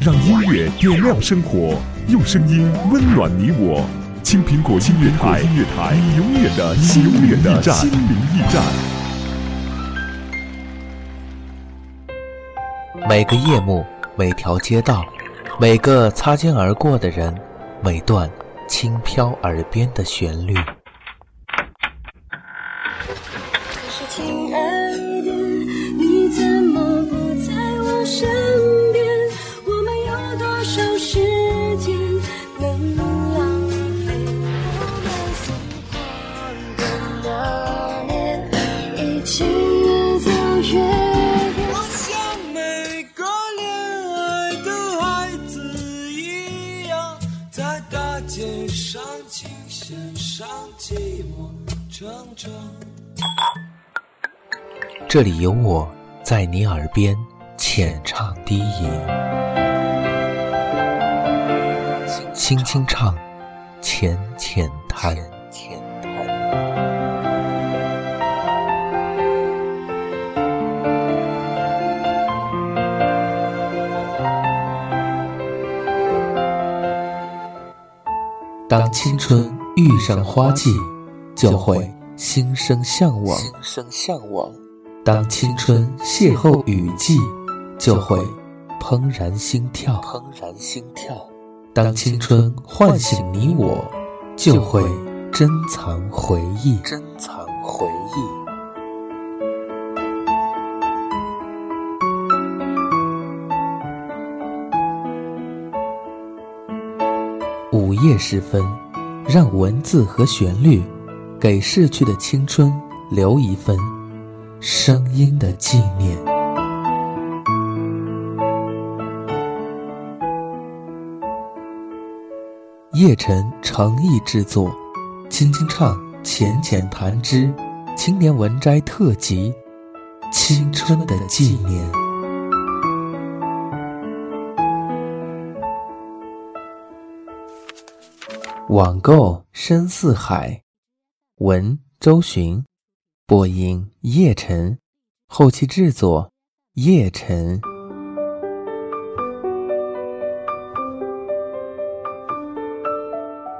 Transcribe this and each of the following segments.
让音乐点亮生活，用声音温暖你我。青苹果音乐台，音乐台，你永远的心灵驿站。心灵驿站。每个夜幕，每条街道，每个擦肩而过的人，每段轻飘耳边的旋律。这里有我在你耳边浅唱低吟，轻轻唱，浅浅谈。当青春遇上花季，就会心生向往；心生向往。当青春邂逅雨季，就会怦然心跳；怦然心跳。当青春唤醒你我，就会珍藏回忆；珍藏回忆。午夜时分，让文字和旋律给逝去的青春留一份。声音的纪念。叶晨诚意制作，轻轻唱，浅浅谈之，青年文摘特辑，《青春的纪念》。网购深似海，文周寻。播音叶晨，后期制作叶晨。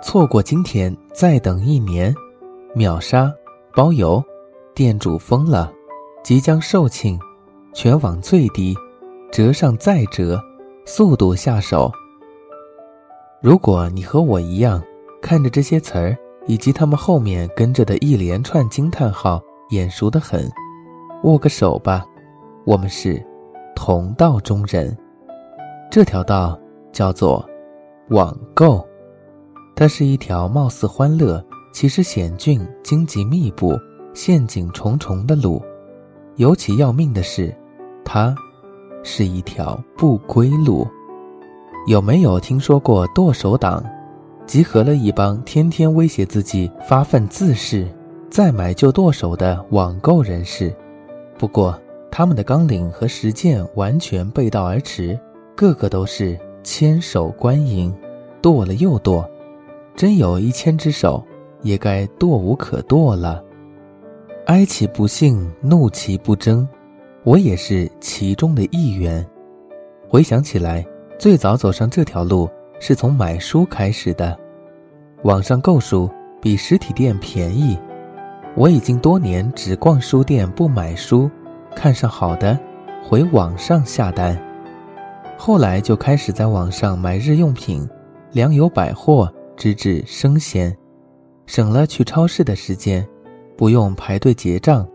错过今天，再等一年。秒杀包邮，店主疯了，即将售罄，全网最低，折上再折，速度下手。如果你和我一样，看着这些词儿以及他们后面跟着的一连串惊叹号。眼熟的很，握个手吧，我们是同道中人。这条道叫做网购，它是一条貌似欢乐，其实险峻、荆棘密布、陷阱重重的路。尤其要命的是，它是一条不归路。有没有听说过剁手党？集合了一帮天天威胁自己发愤自恃。再买就剁手的网购人士，不过他们的纲领和实践完全背道而驰，个个都是千手观音，剁了又剁，真有一千只手，也该剁无可剁了。哀其不幸，怒其不争，我也是其中的一员。回想起来，最早走上这条路是从买书开始的，网上购书比实体店便宜。我已经多年只逛书店不买书，看上好的，回网上下单。后来就开始在网上买日用品，粮油百货，直至生鲜，省了去超市的时间，不用排队结账，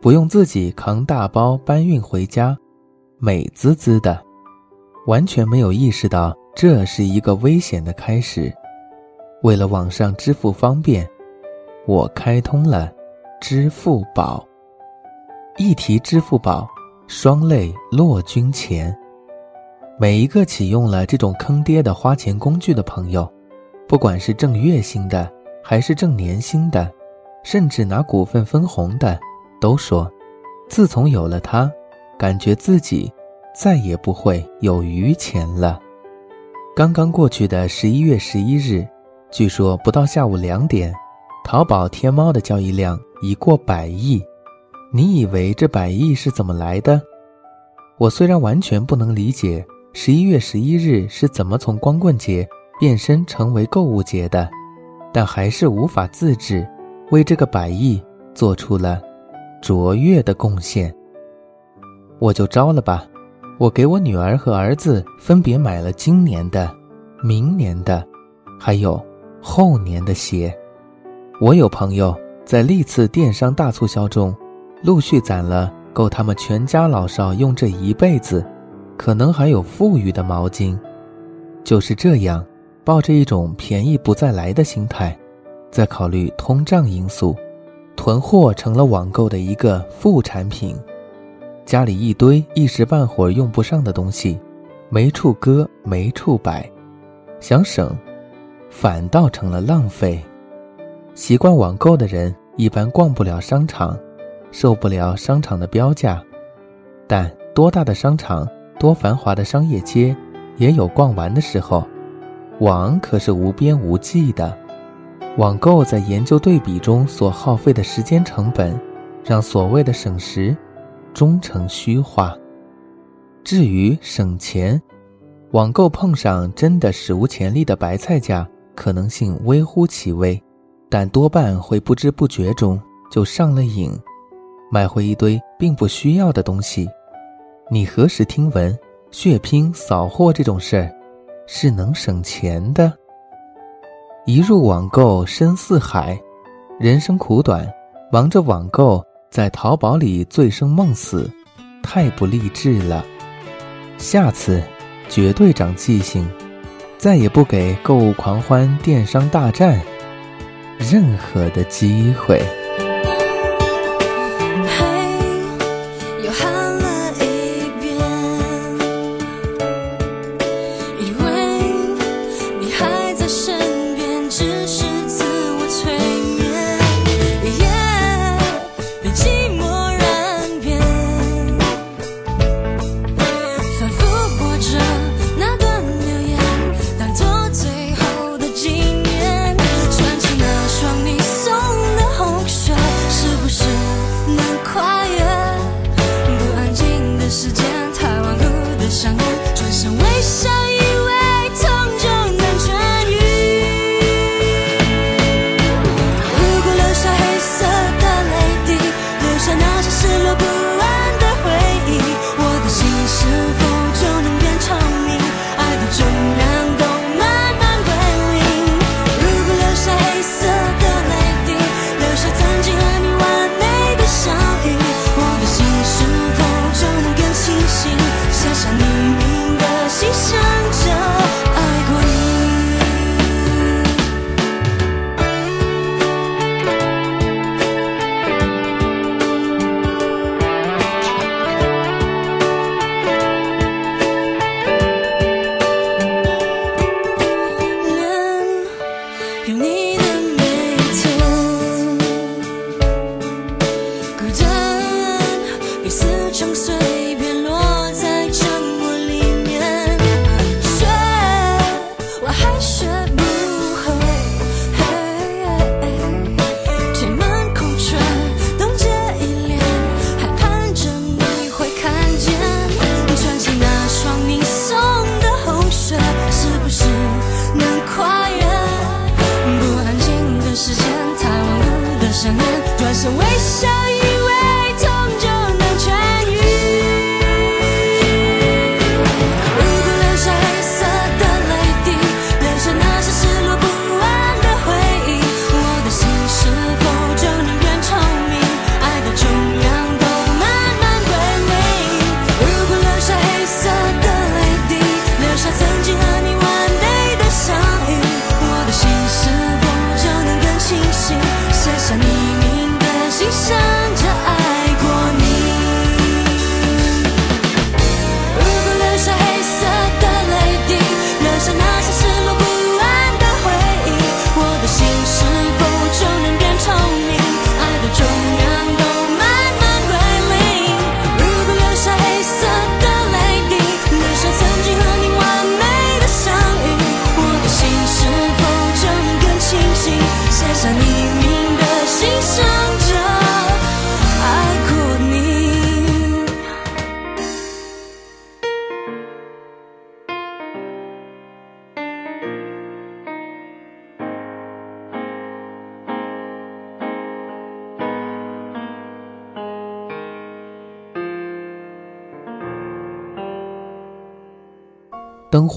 不用自己扛大包搬运回家，美滋滋的，完全没有意识到这是一个危险的开始。为了网上支付方便，我开通了。支付宝，一提支付宝，双泪落君前。每一个启用了这种坑爹的花钱工具的朋友，不管是挣月薪的，还是挣年薪的，甚至拿股份分红的，都说，自从有了它，感觉自己再也不会有余钱了。刚刚过去的十一月十一日，据说不到下午两点。淘宝、天猫的交易量已过百亿，你以为这百亿是怎么来的？我虽然完全不能理解十一月十一日是怎么从光棍节变身成为购物节的，但还是无法自制，为这个百亿做出了卓越的贡献。我就招了吧，我给我女儿和儿子分别买了今年的、明年的，还有后年的鞋。我有朋友在历次电商大促销中，陆续攒了够他们全家老少用这一辈子，可能还有富裕的毛巾。就是这样，抱着一种便宜不再来的心态，在考虑通胀因素，囤货成了网购的一个副产品。家里一堆一时半会儿用不上的东西，没处搁没处摆，想省，反倒成了浪费。习惯网购的人一般逛不了商场，受不了商场的标价，但多大的商场，多繁华的商业街，也有逛完的时候。网可是无边无际的，网购在研究对比中所耗费的时间成本，让所谓的省时，终成虚话。至于省钱，网购碰上真的史无前例的白菜价，可能性微乎其微。但多半会不知不觉中就上了瘾，买回一堆并不需要的东西。你何时听闻血拼扫货这种事儿是能省钱的？一入网购深似海，人生苦短，忙着网购在淘宝里醉生梦死，太不励志了。下次绝对长记性，再也不给购物狂欢电商大战。任何的机会。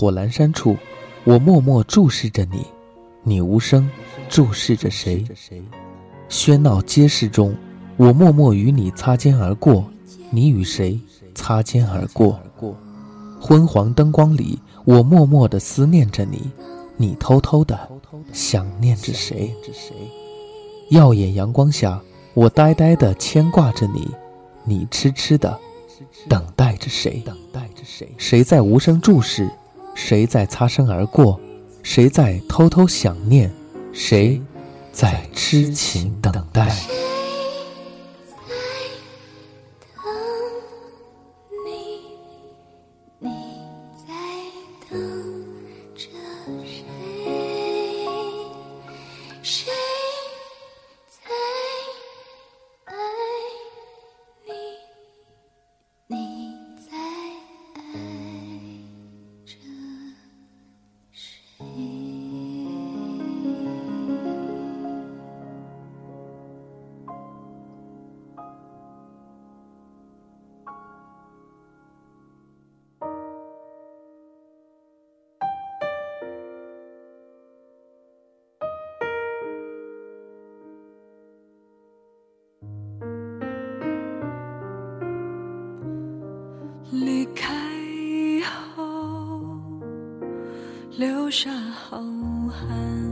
火阑珊处，我默默注视着你，你无声注视着谁？喧闹街市中，我默默与你擦肩而过，你与谁擦肩而过？昏黄灯光里，我默默地思念着你，你偷偷地想念着谁？耀眼阳光下，我呆呆地牵挂着你，你痴痴地等待着谁？等待着谁？谁在无声注视？谁在擦身而过？谁在偷偷想念？谁在痴情等待？留下浩瀚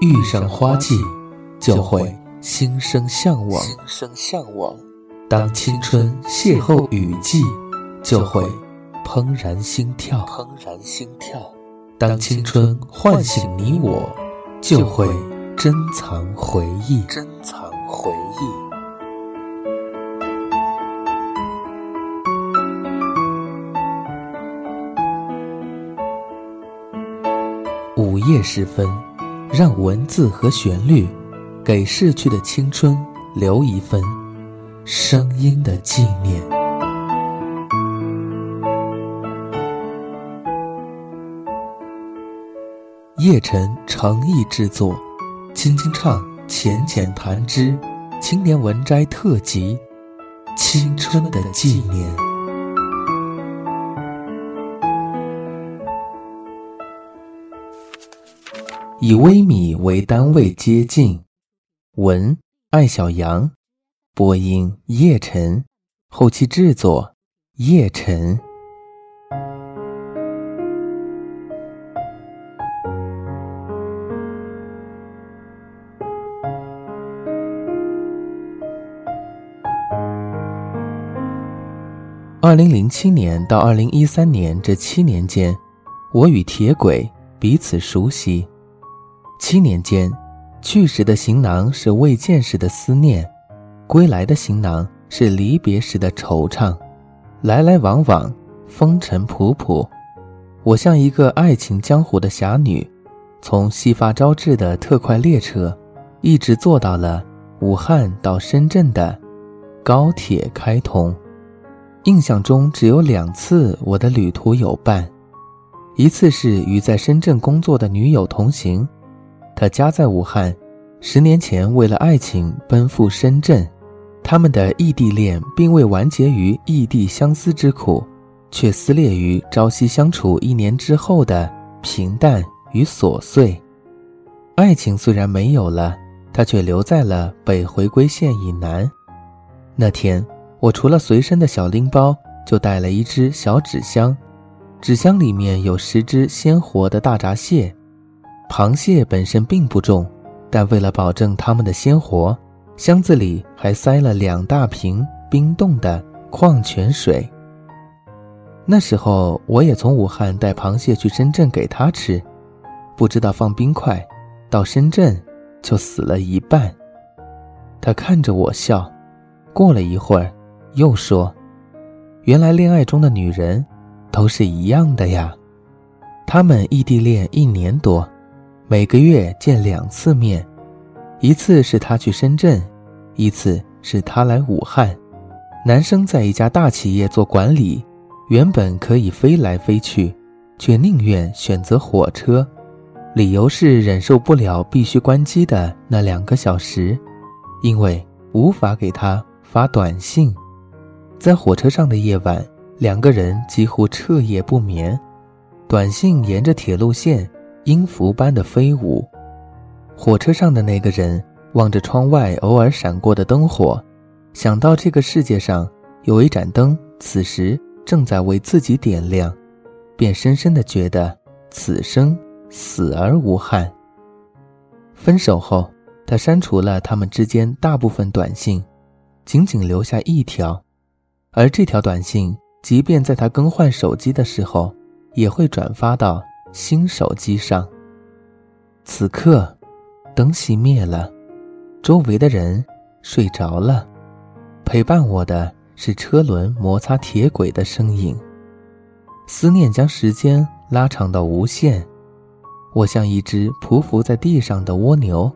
遇上花季，就会心生向往；心生向往。当青春邂逅雨季，就会怦然心跳；怦然心跳。当青春唤醒你我，就会珍藏回忆；珍藏回忆。午夜时分，让文字和旋律，给逝去的青春留一份声音的纪念。叶晨诚意制作，轻轻唱，浅浅弹之，青年文摘特辑，《青春的纪念》。以微米为单位接近，文艾小羊，播音叶晨，后期制作叶晨。二零零七年到二零一三年这七年间，我与铁轨彼此熟悉。七年间，去时的行囊是未见时的思念，归来的行囊是离别时的惆怅。来来往往，风尘仆仆，我像一个爱情江湖的侠女，从西发招致的特快列车，一直坐到了武汉到深圳的高铁开通。印象中只有两次我的旅途有伴，一次是与在深圳工作的女友同行。他家在武汉，十年前为了爱情奔赴深圳，他们的异地恋并未完结于异地相思之苦，却撕裂于朝夕相处一年之后的平淡与琐碎。爱情虽然没有了，他却留在了北回归线以南。那天，我除了随身的小拎包，就带了一只小纸箱，纸箱里面有十只鲜活的大闸蟹。螃蟹本身并不重，但为了保证它们的鲜活，箱子里还塞了两大瓶冰冻的矿泉水。那时候我也从武汉带螃蟹去深圳给他吃，不知道放冰块，到深圳就死了一半。他看着我笑，过了一会儿，又说：“原来恋爱中的女人都是一样的呀。”他们异地恋一年多。每个月见两次面，一次是他去深圳，一次是他来武汉。男生在一家大企业做管理，原本可以飞来飞去，却宁愿选择火车，理由是忍受不了必须关机的那两个小时，因为无法给他发短信。在火车上的夜晚，两个人几乎彻夜不眠，短信沿着铁路线。音符般的飞舞，火车上的那个人望着窗外偶尔闪过的灯火，想到这个世界上有一盏灯，此时正在为自己点亮，便深深的觉得此生死而无憾。分手后，他删除了他们之间大部分短信，仅仅留下一条，而这条短信，即便在他更换手机的时候，也会转发到。新手机上。此刻，灯熄灭了，周围的人睡着了，陪伴我的是车轮摩擦铁轨的声音。思念将时间拉长到无限，我像一只匍匐在地上的蜗牛，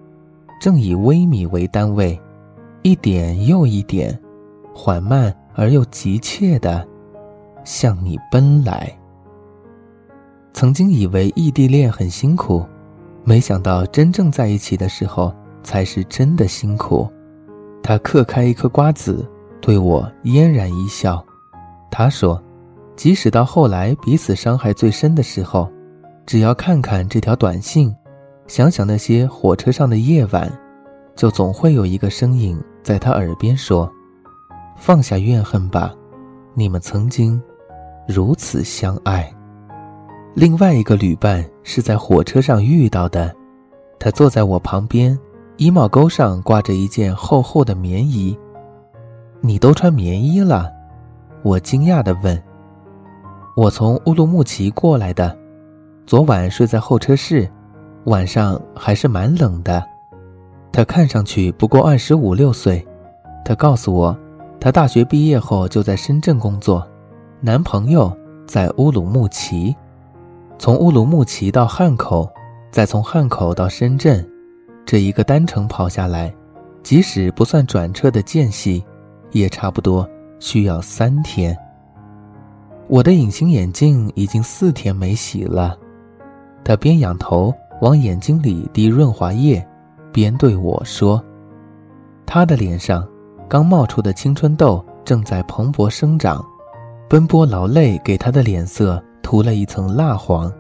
正以微米为单位，一点又一点，缓慢而又急切地向你奔来。曾经以为异地恋很辛苦，没想到真正在一起的时候才是真的辛苦。他嗑开一颗瓜子，对我嫣然一笑。他说：“即使到后来彼此伤害最深的时候，只要看看这条短信，想想那些火车上的夜晚，就总会有一个声音在他耳边说：‘放下怨恨吧，你们曾经如此相爱。’”另外一个旅伴是在火车上遇到的，他坐在我旁边，衣帽钩上挂着一件厚厚的棉衣。你都穿棉衣了？我惊讶地问。我从乌鲁木齐过来的，昨晚睡在候车室，晚上还是蛮冷的。他看上去不过二十五六岁。他告诉我，他大学毕业后就在深圳工作，男朋友在乌鲁木齐，从乌鲁木齐到汉口。再从汉口到深圳，这一个单程跑下来，即使不算转车的间隙，也差不多需要三天。我的隐形眼镜已经四天没洗了。他边仰头往眼睛里滴润滑液，边对我说：“他的脸上刚冒出的青春痘正在蓬勃生长，奔波劳累给他的脸色涂了一层蜡黄。”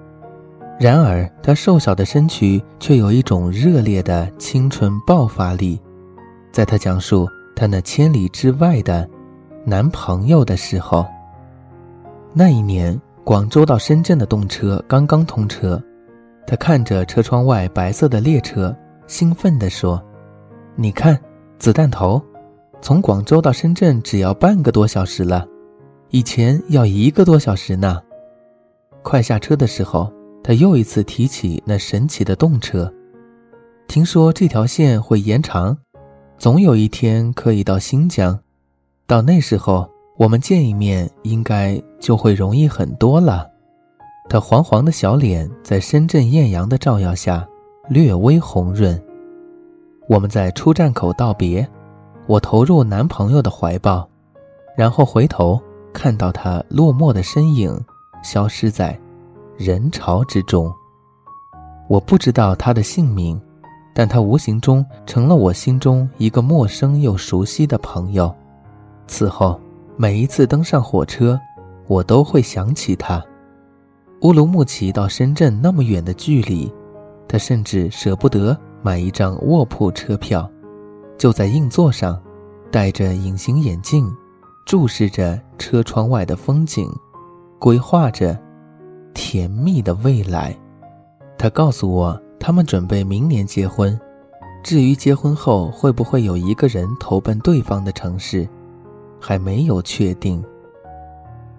然而，她瘦小的身躯却有一种热烈的青春爆发力。在她讲述她那千里之外的男朋友的时候，那一年广州到深圳的动车刚刚通车，她看着车窗外白色的列车，兴奋地说：“你看，子弹头，从广州到深圳只要半个多小时了，以前要一个多小时呢。”快下车的时候。他又一次提起那神奇的动车，听说这条线会延长，总有一天可以到新疆，到那时候我们见一面应该就会容易很多了。他黄黄的小脸在深圳艳阳的照耀下略微红润。我们在出站口道别，我投入男朋友的怀抱，然后回头看到他落寞的身影消失在。人潮之中，我不知道他的姓名，但他无形中成了我心中一个陌生又熟悉的朋友。此后，每一次登上火车，我都会想起他。乌鲁木齐到深圳那么远的距离，他甚至舍不得买一张卧铺车票，就在硬座上，戴着隐形眼镜，注视着车窗外的风景，规划着。甜蜜的未来，他告诉我，他们准备明年结婚。至于结婚后会不会有一个人投奔对方的城市，还没有确定。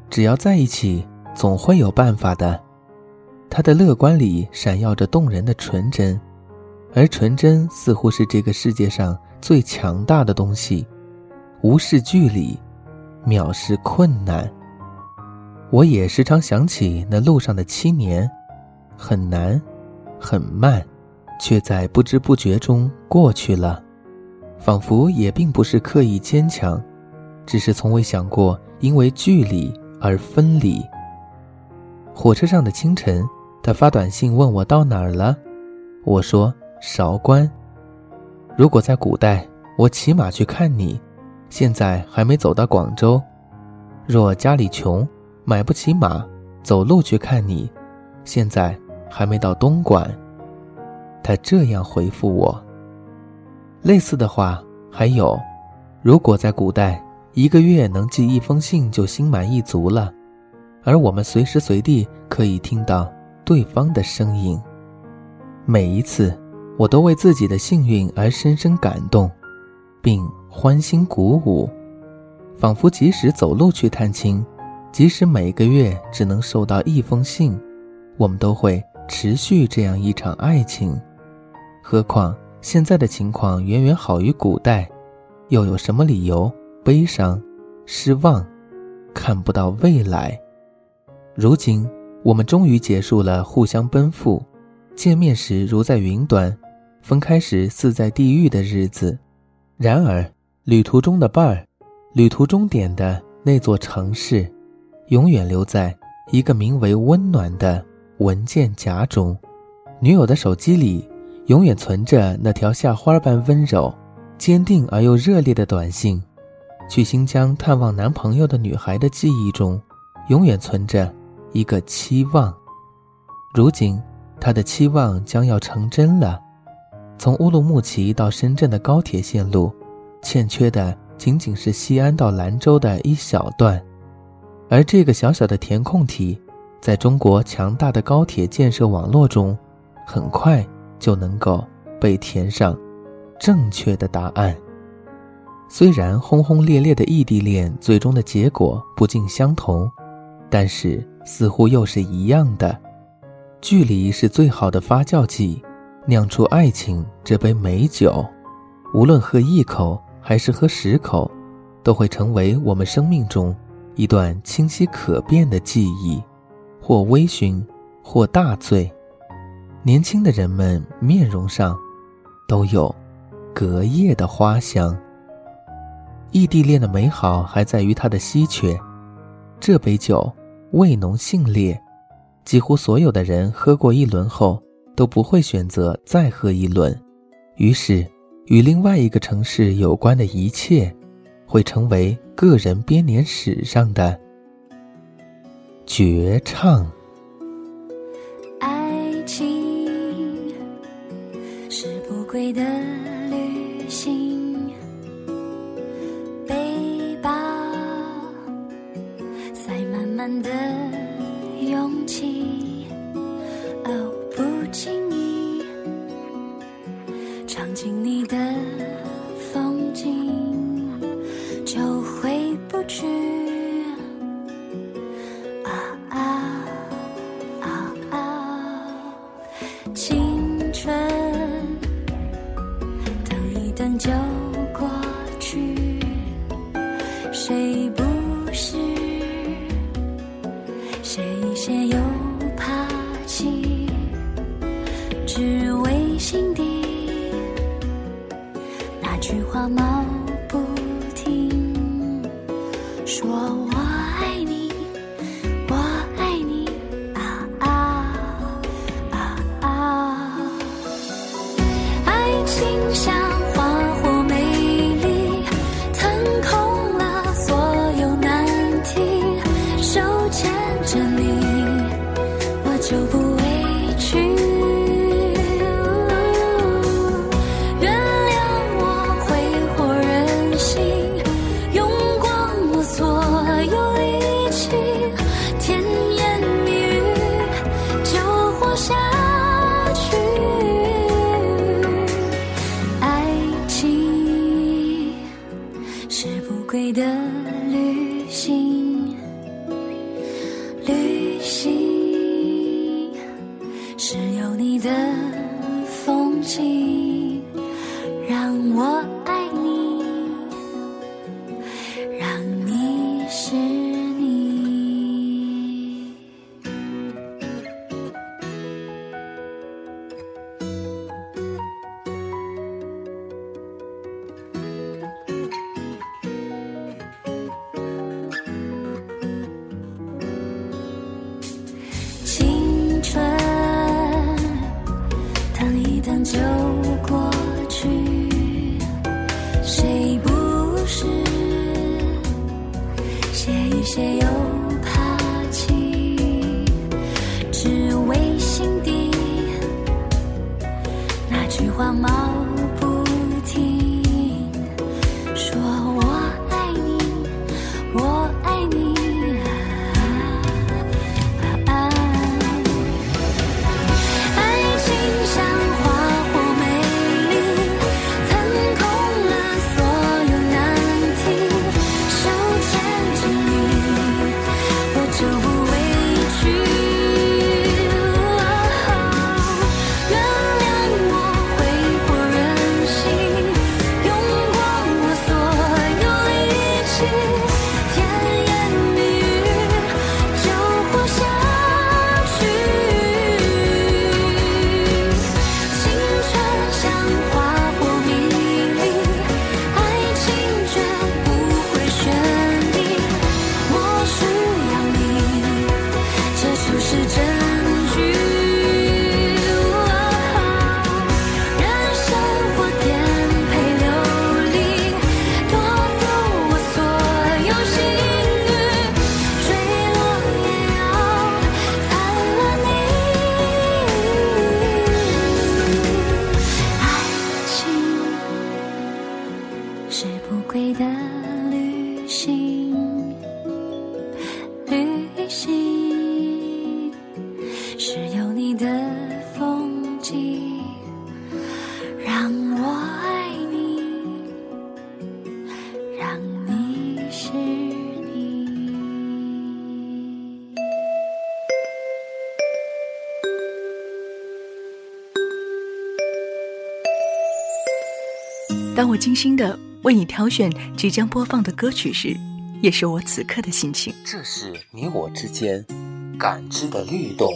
只要在一起，总会有办法的。他的乐观里闪耀着动人的纯真，而纯真似乎是这个世界上最强大的东西，无视距离，藐视困难。我也时常想起那路上的七年，很难，很慢，却在不知不觉中过去了，仿佛也并不是刻意坚强，只是从未想过因为距离而分离。火车上的清晨，他发短信问我到哪儿了，我说韶关。如果在古代，我骑马去看你，现在还没走到广州。若家里穷。买不起马，走路去看你，现在还没到东莞。他这样回复我。类似的话还有：如果在古代，一个月能寄一封信就心满意足了，而我们随时随地可以听到对方的声音。每一次，我都为自己的幸运而深深感动，并欢欣鼓舞，仿佛即使走路去探亲。即使每个月只能收到一封信，我们都会持续这样一场爱情。何况现在的情况远远好于古代，又有什么理由悲伤、失望、看不到未来？如今我们终于结束了互相奔赴，见面时如在云端，分开时似在地狱的日子。然而，旅途中的伴儿，旅途终点的那座城市。永远留在一个名为“温暖”的文件夹中，女友的手机里永远存着那条夏花般温柔、坚定而又热烈的短信。去新疆探望男朋友的女孩的记忆中，永远存着一个期望。如今，她的期望将要成真了。从乌鲁木齐到深圳的高铁线路，欠缺的仅仅是西安到兰州的一小段。而这个小小的填空题，在中国强大的高铁建设网络中，很快就能够被填上正确的答案。虽然轰轰烈烈的异地恋最终的结果不尽相同，但是似乎又是一样的。距离是最好的发酵剂，酿出爱情这杯美酒，无论喝一口还是喝十口，都会成为我们生命中一段清晰可辨的记忆，或微醺，或大醉。年轻的人们面容上都有隔夜的花香。异地恋的美好还在于它的稀缺。这杯酒味浓性烈。几乎所有的人喝过一轮后，都不会选择再喝一轮，于是，与另外一个城市有关的一切，会成为个人编年史上的绝唱。爱情是不归的旅行，背包塞满满的。勇气，我精心的为你挑选即将播放的歌曲时，也是我此刻的心情。这是你我之间感知的律动。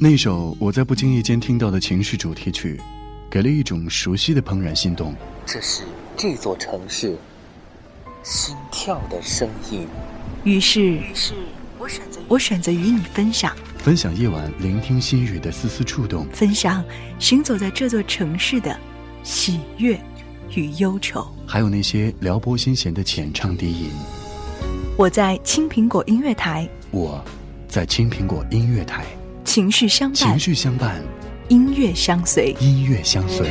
那首我在不经意间听到的情绪主题曲，给了一种熟悉的怦然心动。这是这座城市心跳的声音。于是，于是我选择我选择与你分享，分享夜晚聆听心语的丝丝触动，分享行走在这座城市的喜悦与忧愁，还有那些撩拨心弦的浅唱低吟。我在青苹果音乐台，我在青苹果音乐台，情绪相伴，情绪相伴，音乐相随，音乐相随。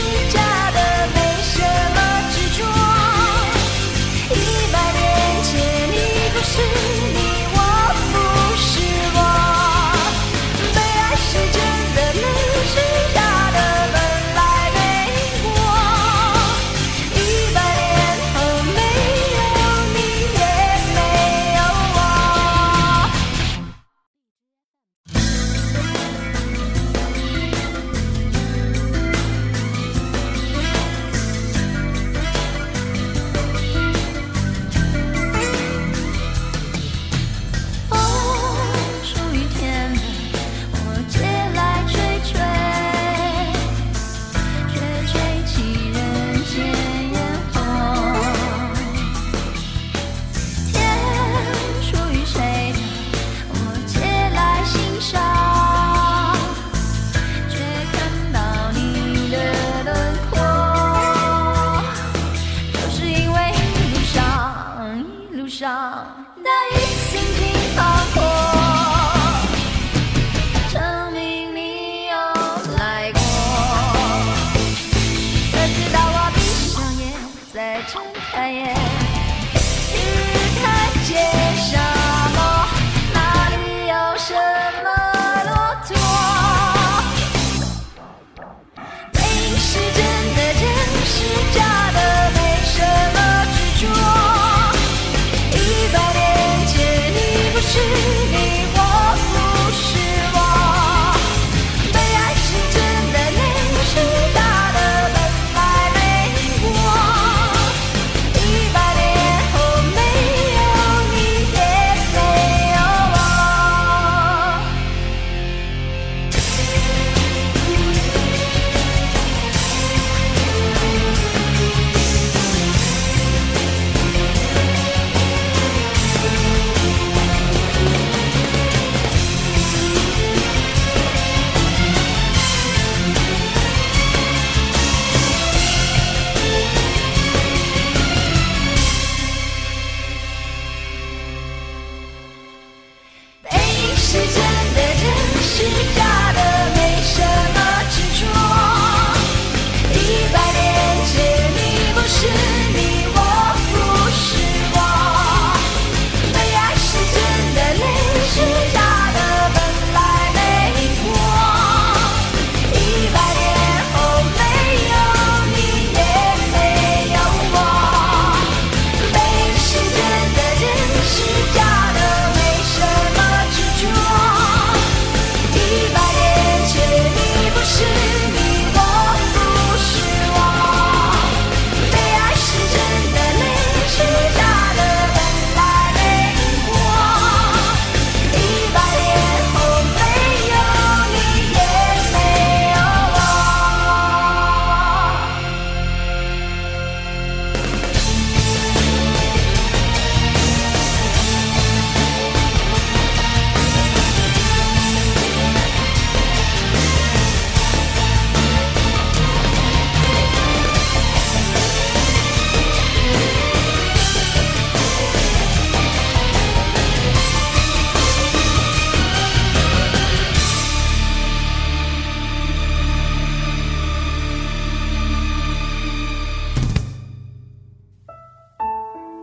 人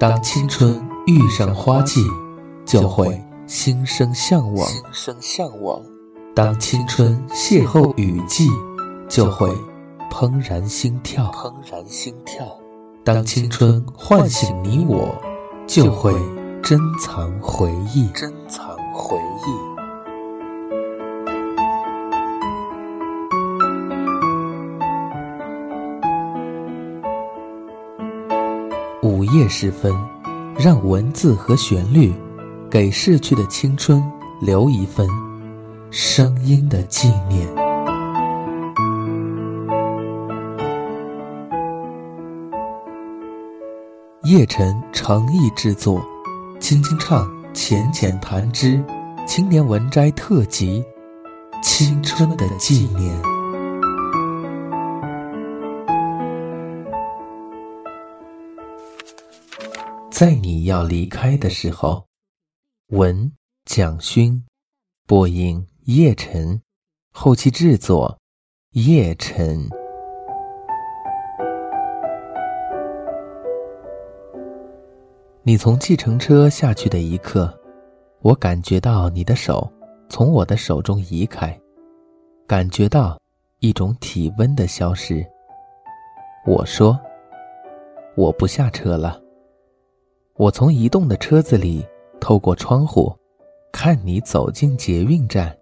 当青春遇上花季，就会心生向往；心生向往。当青春邂逅雨季，就会怦然心跳；怦然心跳。当青春唤醒你我，就会珍藏回忆；珍藏回忆。夜时分，让文字和旋律给逝去的青春留一份声音的纪念。叶晨诚意制作，轻轻唱，浅浅弹之，青年文摘特辑，《青春的纪念》。在你要离开的时候，文蒋勋，播音叶晨，后期制作叶晨。你从计程车下去的一刻，我感觉到你的手从我的手中移开，感觉到一种体温的消失。我说：“我不下车了。”我从移动的车子里透过窗户，看你走进捷运站。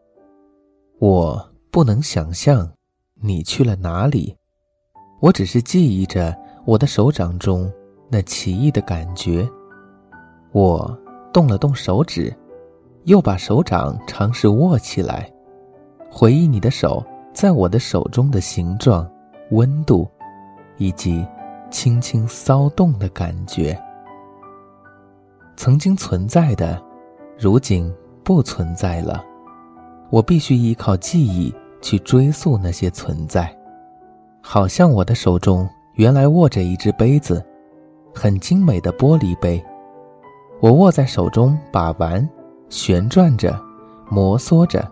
我不能想象你去了哪里，我只是记忆着我的手掌中那奇异的感觉。我动了动手指，又把手掌尝试握起来，回忆你的手在我的手中的形状、温度，以及轻轻骚动的感觉。曾经存在的，如今不存在了。我必须依靠记忆去追溯那些存在。好像我的手中原来握着一只杯子，很精美的玻璃杯。我握在手中把玩，旋转着，摩挲着，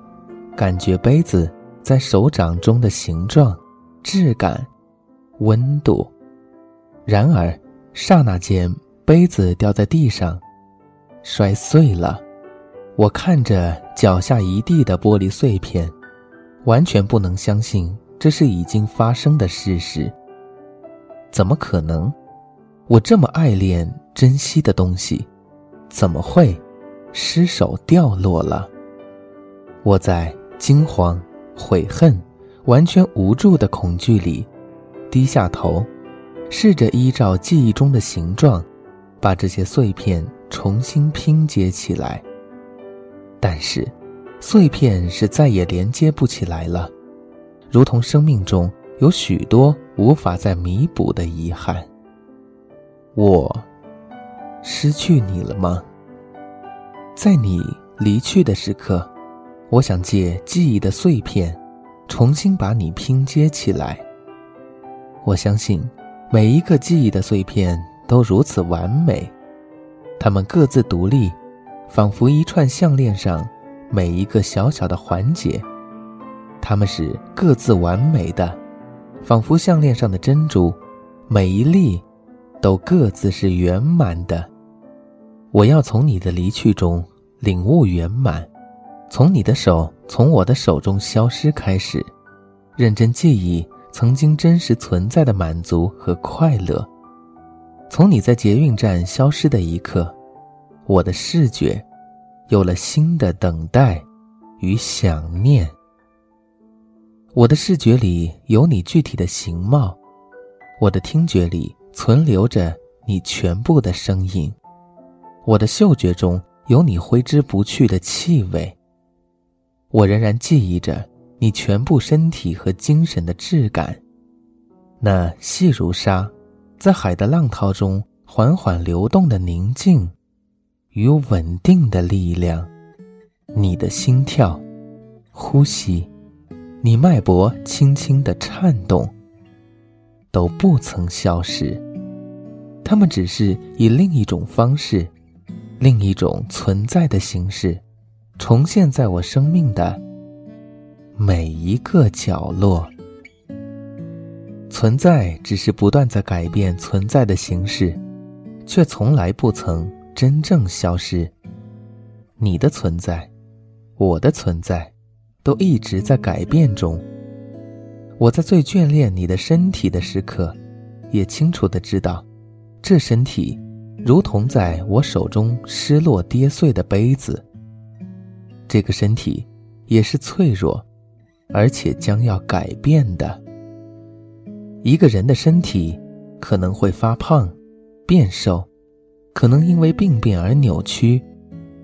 感觉杯子在手掌中的形状、质感、温度。然而，刹那间，杯子掉在地上。摔碎了，我看着脚下一地的玻璃碎片，完全不能相信这是已经发生的事实。怎么可能？我这么爱恋、珍惜的东西，怎么会失手掉落了？我在惊慌、悔恨、完全无助的恐惧里，低下头，试着依照记忆中的形状，把这些碎片。重新拼接起来，但是，碎片是再也连接不起来了，如同生命中有许多无法再弥补的遗憾。我失去你了吗？在你离去的时刻，我想借记忆的碎片，重新把你拼接起来。我相信，每一个记忆的碎片都如此完美。它们各自独立，仿佛一串项链上每一个小小的环节。它们是各自完美的，仿佛项链上的珍珠，每一粒都各自是圆满的。我要从你的离去中领悟圆满，从你的手从我的手中消失开始，认真记忆曾经真实存在的满足和快乐。从你在捷运站消失的一刻，我的视觉有了新的等待与想念。我的视觉里有你具体的形貌，我的听觉里存留着你全部的声音，我的嗅觉中有你挥之不去的气味。我仍然记忆着你全部身体和精神的质感，那细如沙。在海的浪涛中缓缓流动的宁静，与稳定的力量，你的心跳、呼吸，你脉搏轻轻的颤动，都不曾消失。它们只是以另一种方式，另一种存在的形式，重现在我生命的每一个角落。存在只是不断在改变存在的形式，却从来不曾真正消失。你的存在，我的存在，都一直在改变中。我在最眷恋你的身体的时刻，也清楚的知道，这身体如同在我手中失落跌碎的杯子。这个身体也是脆弱，而且将要改变的。一个人的身体可能会发胖、变瘦，可能因为病变而扭曲，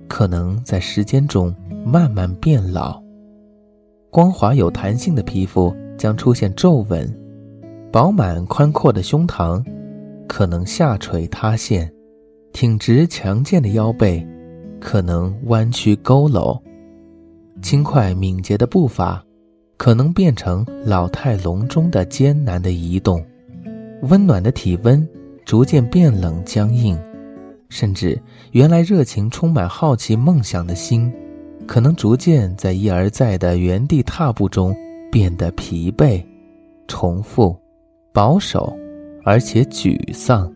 可能在时间中慢慢变老。光滑有弹性的皮肤。将出现皱纹，饱满宽阔的胸膛可能下垂塌陷，挺直强健的腰背可能弯曲佝偻，轻快敏捷的步伐可能变成老态龙钟的艰难的移动，温暖的体温逐渐变冷僵硬，甚至原来热情充满好奇梦想的心，可能逐渐在一而再的原地踏步中。变得疲惫、重复、保守，而且沮丧，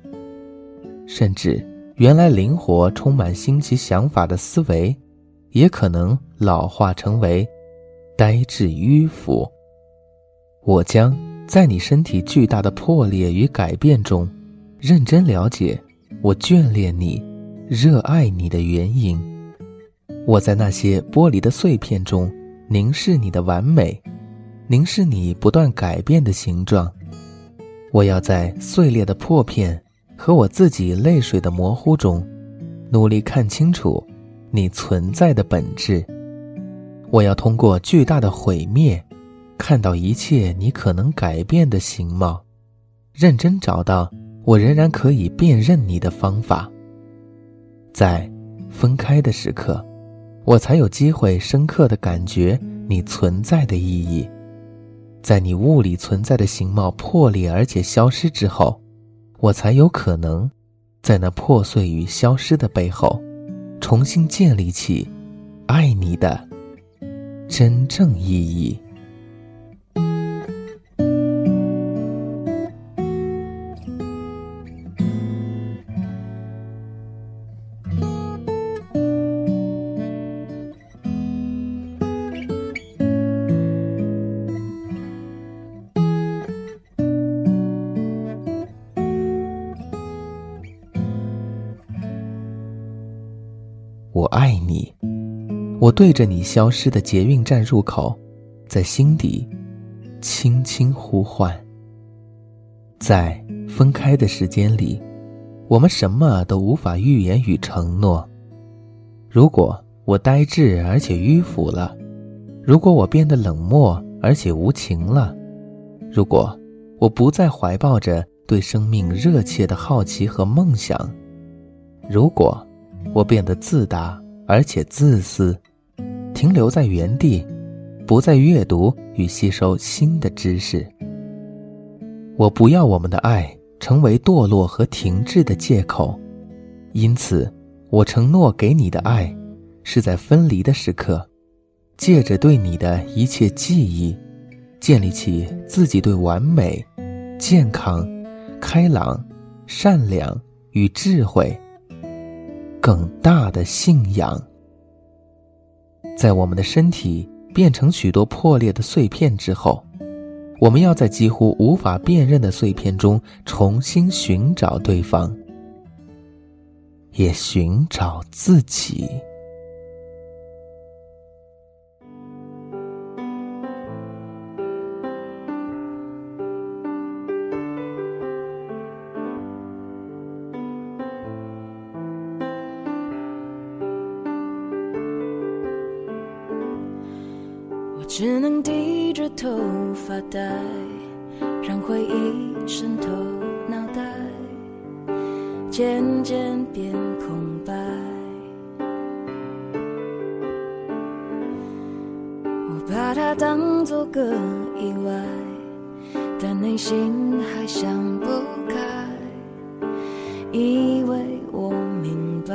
甚至原来灵活、充满新奇想法的思维，也可能老化成为呆滞迂腐。我将在你身体巨大的破裂与改变中，认真了解我眷恋你、热爱你的原因。我在那些玻璃的碎片中凝视你的完美。凝视你不断改变的形状，我要在碎裂的破片和我自己泪水的模糊中，努力看清楚你存在的本质。我要通过巨大的毁灭，看到一切你可能改变的形貌，认真找到我仍然可以辨认你的方法。在分开的时刻，我才有机会深刻的感觉你存在的意义。在你物理存在的形貌破裂而且消失之后，我才有可能，在那破碎与消失的背后，重新建立起爱你的真正意义。对着你消失的捷运站入口，在心底轻轻呼唤。在分开的时间里，我们什么都无法预言与承诺。如果我呆滞而且迂腐了，如果我变得冷漠而且无情了，如果我不再怀抱着对生命热切的好奇和梦想，如果……我变得自大而且自私，停留在原地，不再阅读与吸收新的知识。我不要我们的爱成为堕落和停滞的借口，因此，我承诺给你的爱，是在分离的时刻，借着对你的一切记忆，建立起自己对完美、健康、开朗、善良与智慧。更大的信仰，在我们的身体变成许多破裂的碎片之后，我们要在几乎无法辨认的碎片中重新寻找对方，也寻找自己。只能低着头发呆，让回忆渗透脑袋，渐渐变空白。我把它当作个意外，但内心还想不开，以为我明白，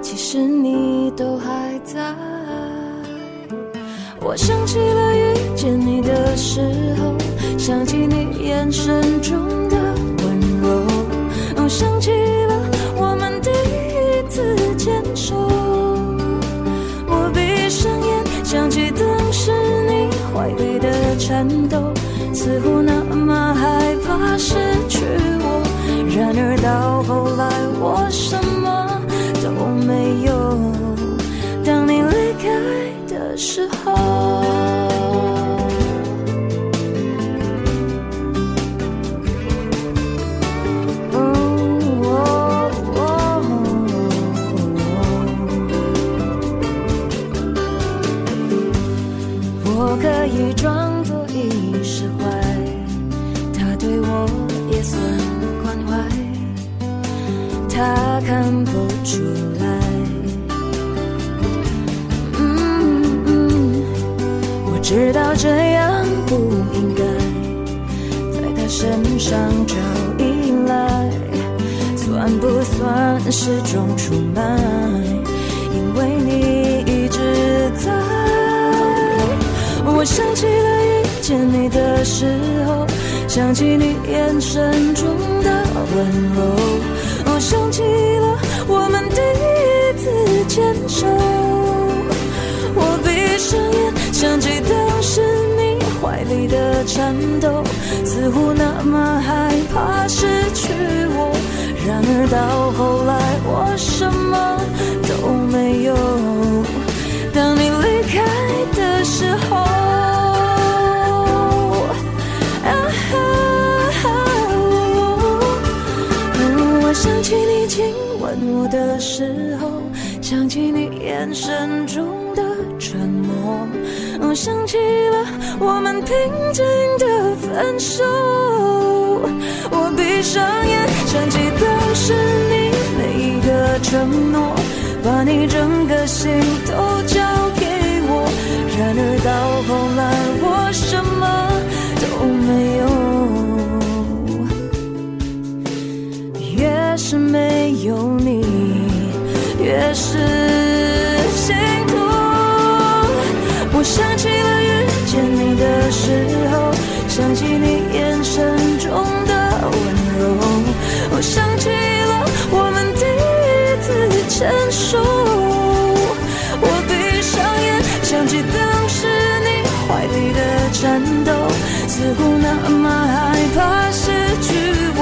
其实你都还在。我想起了遇见你的时候，想起你眼神中的温柔，想起了我们第一次牵手。我闭上眼，想起当时你怀里的颤抖，似乎那么害怕失去我。然而到后来，我什么？始终出卖？因为你一直在。我想起了遇见你的时候，想起你眼神中的温柔，我想起了我们第一次牵手。我闭上眼，想起当时你怀里的颤抖，似乎那么害怕失去我。然而到后来，我什么都没有。当你离开的时候，啊哈嗯我想起你亲吻我的时候，想起你眼神中的沉默，我想起了我们平静的分手。我闭上眼，想起当时你每一个承诺，把你整个心都交给我。然而到后来，我什么都没有。越是没有你，越是心痛。我想起了遇见你的时候，想起你眼神中，想起了我们第一次牵手。我闭上眼，想起当时你怀里的颤抖，似乎那么害怕失去我。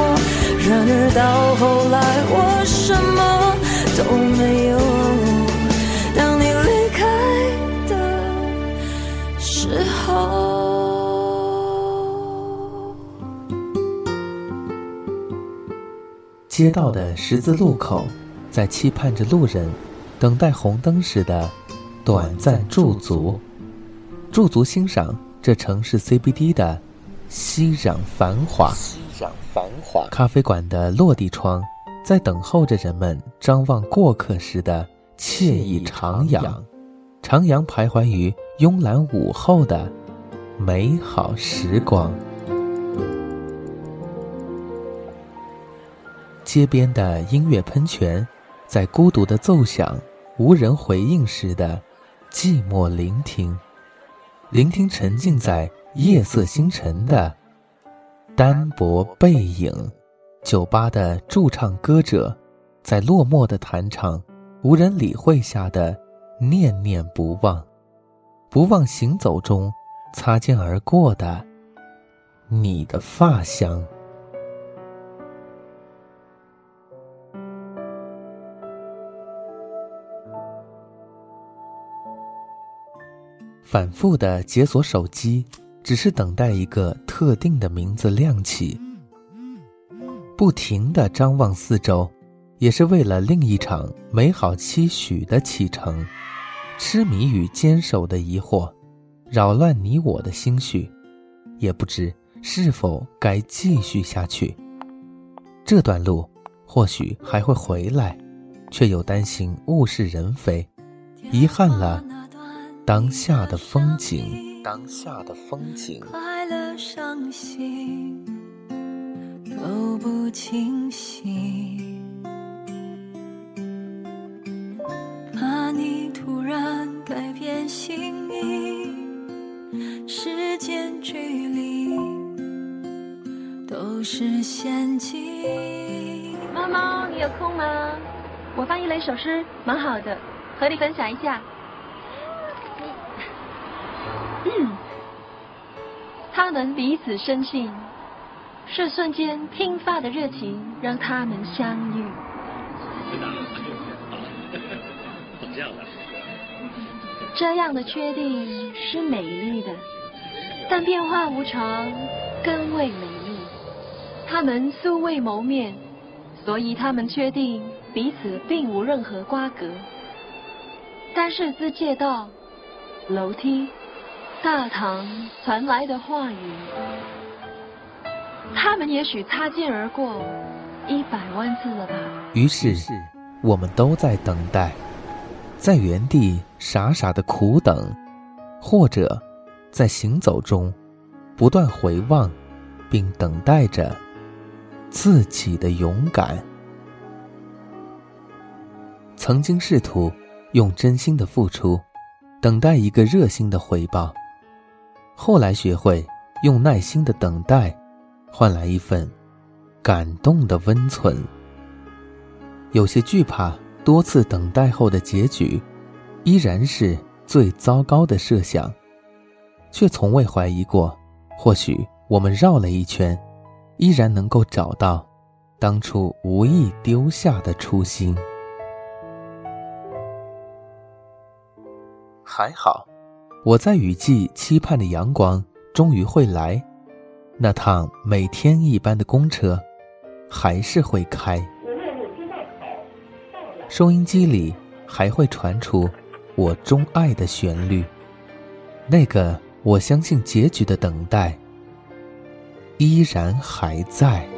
然而到后来，我什么都没有。街道的十字路口，在期盼着路人等待红灯时的短暂驻足，驻足欣赏这城市 CBD 的熙攘繁华。熙攘繁华。咖啡馆的落地窗，在等候着人们张望过客时的惬意徜徉，徜徉徘徊于慵懒午后的美好时光。街边的音乐喷泉，在孤独的奏响、无人回应时的寂寞聆听，聆听沉浸在夜色星辰的单薄背影。酒吧的驻唱歌者，在落寞的弹唱、无人理会下的念念不忘，不忘行走中擦肩而过的你的发香。反复的解锁手机，只是等待一个特定的名字亮起。不停的张望四周，也是为了另一场美好期许的启程。痴迷与坚守的疑惑，扰乱你我的心绪，也不知是否该继续下去。这段路或许还会回来，却又担心物是人非，遗憾了当下的风景。当下的风景，快乐、伤心都不清晰，怕你突然改变心意，时间、距离都是陷阱。猫猫，你有空吗？我翻译了一首诗，蛮好的，和你分享一下。嗯，他们彼此深信，是瞬间拼发的热情让他们相遇。这样的确定是美丽的，但变化无常更为美丽。他们素未谋面，所以他们确定彼此并无任何瓜葛。但是自借道、楼梯、大唐传来的话语，他们也许擦肩而过一百万次了吧。于是，我们都在等待，在原地傻傻的苦等，或者在行走中不断回望，并等待着自己的勇敢。曾经试图用真心的付出，等待一个热心的回报，后来学会用耐心的等待，换来一份感动的温存。有些惧怕多次等待后的结局，依然是最糟糕的设想，却从未怀疑过，或许我们绕了一圈，依然能够找到当初无意丢下的初心。还好，我在雨季期盼的阳光终于会来，那趟每天一班的公车，还是会开。收音机里还会传出我钟爱的旋律，那个我相信结局的等待依然还在。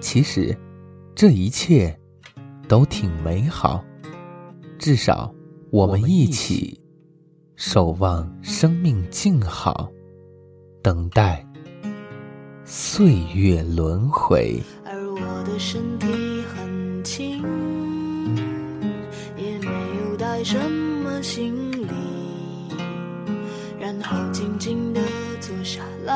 其实，这一切都挺美好，至少我们一起守望生命静好，等待。岁月轮回，而我的身体很轻，也没有带什么行李，然后静静地坐下来，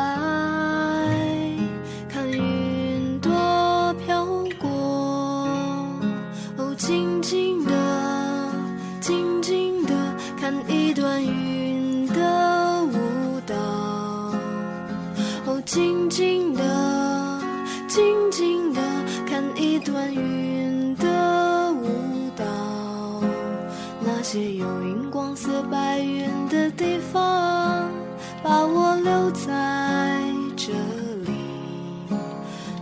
白云的地方，把我留在这里。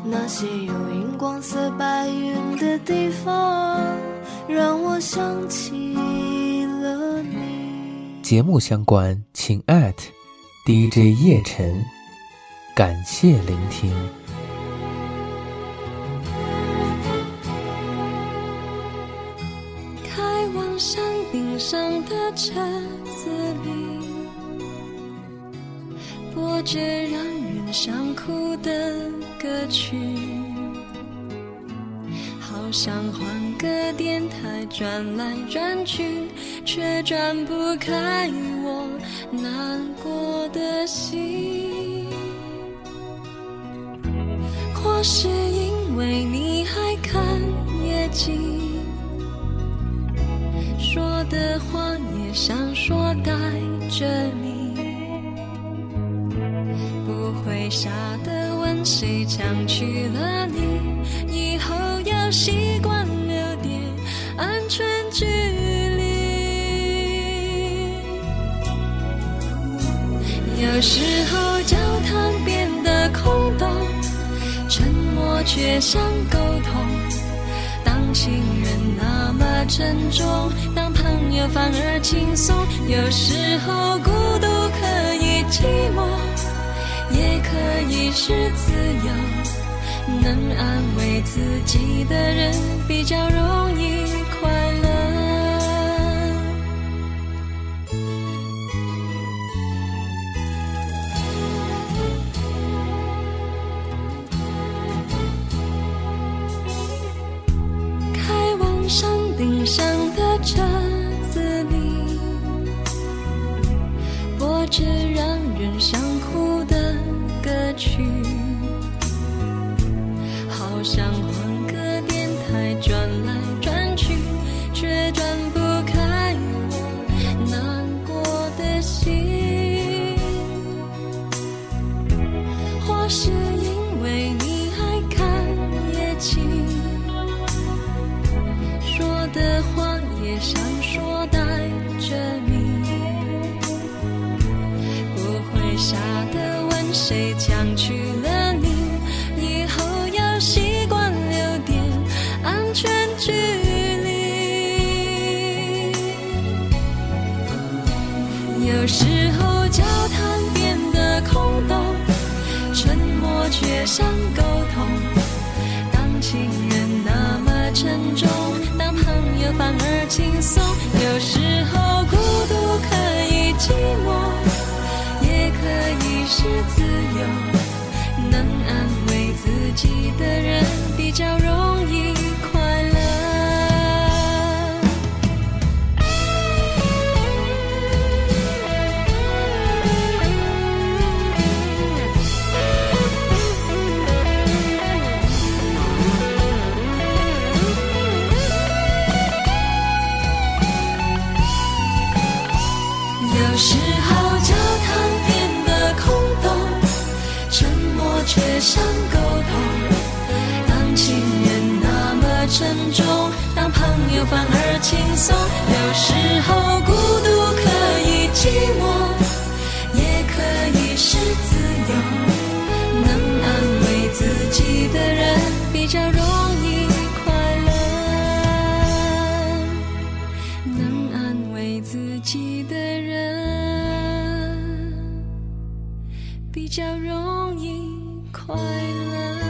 那些有荧光色白云的地方，让我想起了你。节目相关请 at DJ 叶晨，感谢聆听。车子里，播着让人想哭的歌曲，好想换个电台转来转去，却转不开我难过的心。或是因为你还看夜景。说的话想说带着你，不会傻的问谁抢去了你，以后要习惯留点安全距离。有时候交谈变得空洞，沉默却像沟通。当情人那么沉重，友反而轻松。有时候孤独可以寂寞，也可以是自由。能安慰自己的人比较容易想沟通。当情人那么沉重，当朋友反而轻松。有时候孤独可以寂寞，也可以是自由。能安慰自己的人，比较容易反而轻松。有时候孤独可以寂寞，也可以是自由。能安慰自己的人，比较容易快乐。能安慰自己的人，比较容易快乐。